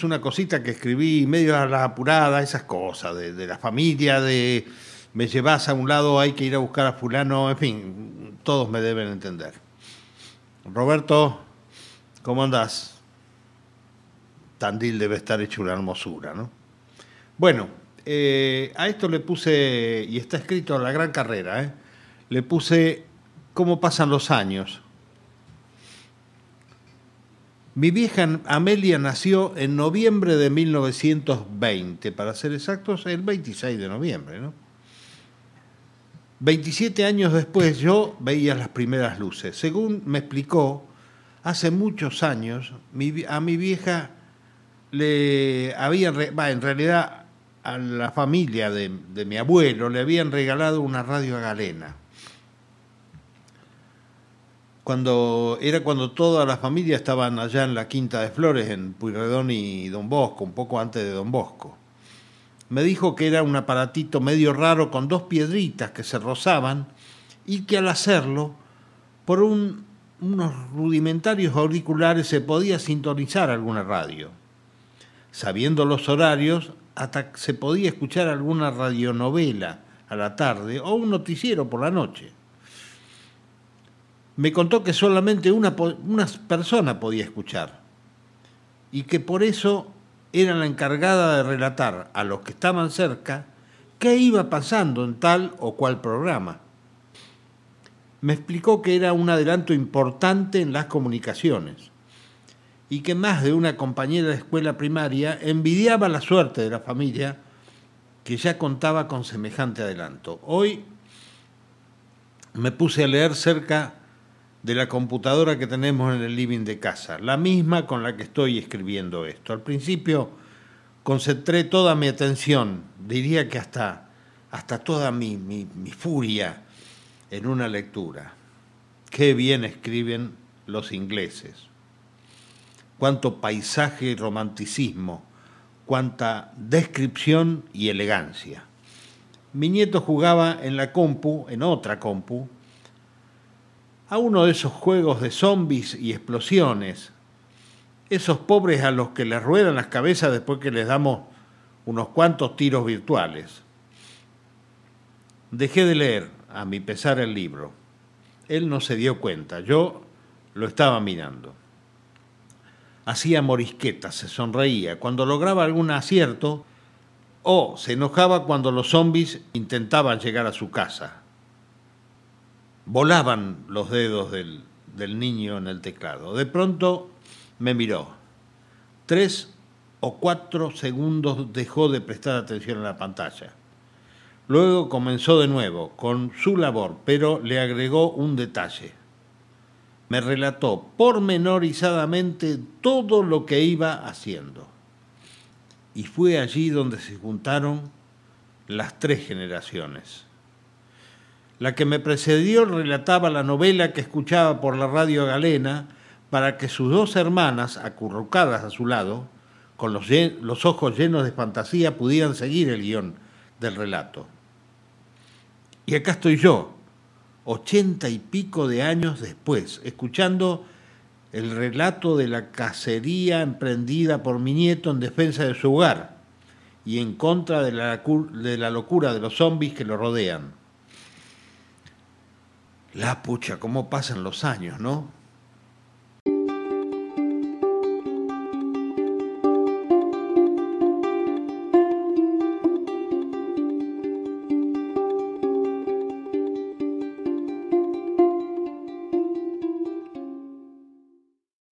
es una cosita que escribí medio a la apurada, esas cosas, de, de la familia, de me llevas a un lado, hay que ir a buscar a fulano, en fin, todos me deben entender. Roberto, ¿cómo andás? Tandil debe estar hecho una hermosura, ¿no? Bueno, eh, a esto le puse, y está escrito la gran carrera, ¿eh? le puse cómo pasan los años. Mi vieja Amelia nació en noviembre de 1920, para ser exactos, el 26 de noviembre, ¿no? 27 años después yo veía las primeras luces. Según me explicó, hace muchos años a mi vieja le habían, en realidad a la familia de, de, mi abuelo le habían regalado una radio a galena. Cuando, era cuando toda la familia estaban allá en la Quinta de Flores, en Puyredón y Don Bosco, un poco antes de Don Bosco me dijo que era un aparatito medio raro con dos piedritas que se rozaban y que al hacerlo, por unos rudimentarios auriculares se podía sintonizar alguna radio. Sabiendo los horarios, hasta se podía escuchar alguna radionovela a la tarde o un noticiero por la noche. Me contó que solamente una, persona podía escuchar y que por eso era la encargada de relatar a los que estaban cerca qué iba pasando en tal o cual programa. Me explicó que era un adelanto importante en las comunicaciones y que más de una compañera de escuela primaria envidiaba la suerte de la familia que ya contaba con semejante adelanto. Hoy me puse a leer cerca de la computadora que tenemos en el living de casa, la misma con la que estoy escribiendo esto. Al principio concentré toda mi atención, diría que hasta, hasta toda mi, mi, mi furia en una lectura. Qué bien escriben los ingleses. Cuánto paisaje y romanticismo, cuánta descripción y elegancia. Mi nieto jugaba en la compu, en otra compu, a uno de esos juegos de zombies y explosiones, esos pobres a los que les ruedan las cabezas después que les damos unos cuantos tiros virtuales. Dejé de leer, a mi pesar, el libro. Él no se dio cuenta, yo lo estaba mirando. Hacía morisquetas, se sonreía cuando lograba algún acierto o se enojaba cuando los zombies intentaban llegar a su casa volaban los dedos del, niño en el teclado. De pronto me miró. Tres o cuatro segundos dejó de prestar atención a la pantalla. Luego comenzó de nuevo con su labor, pero le agregó un detalle. Me relató pormenorizadamente todo lo que iba haciendo. Y fue allí donde se juntaron las tres generaciones. La que me precedió relataba la novela que escuchaba por la radio galena para que sus dos hermanas, acurrucadas a su lado, con los, ojos llenos de fantasía, pudieran seguir el guion del relato. Y acá estoy yo, ochenta y pico de años después, escuchando el relato de la cacería emprendida por mi nieto en defensa de su hogar y en contra de la, de la locura de los zombies que lo rodean. La pucha, cómo pasan los años, ¿no?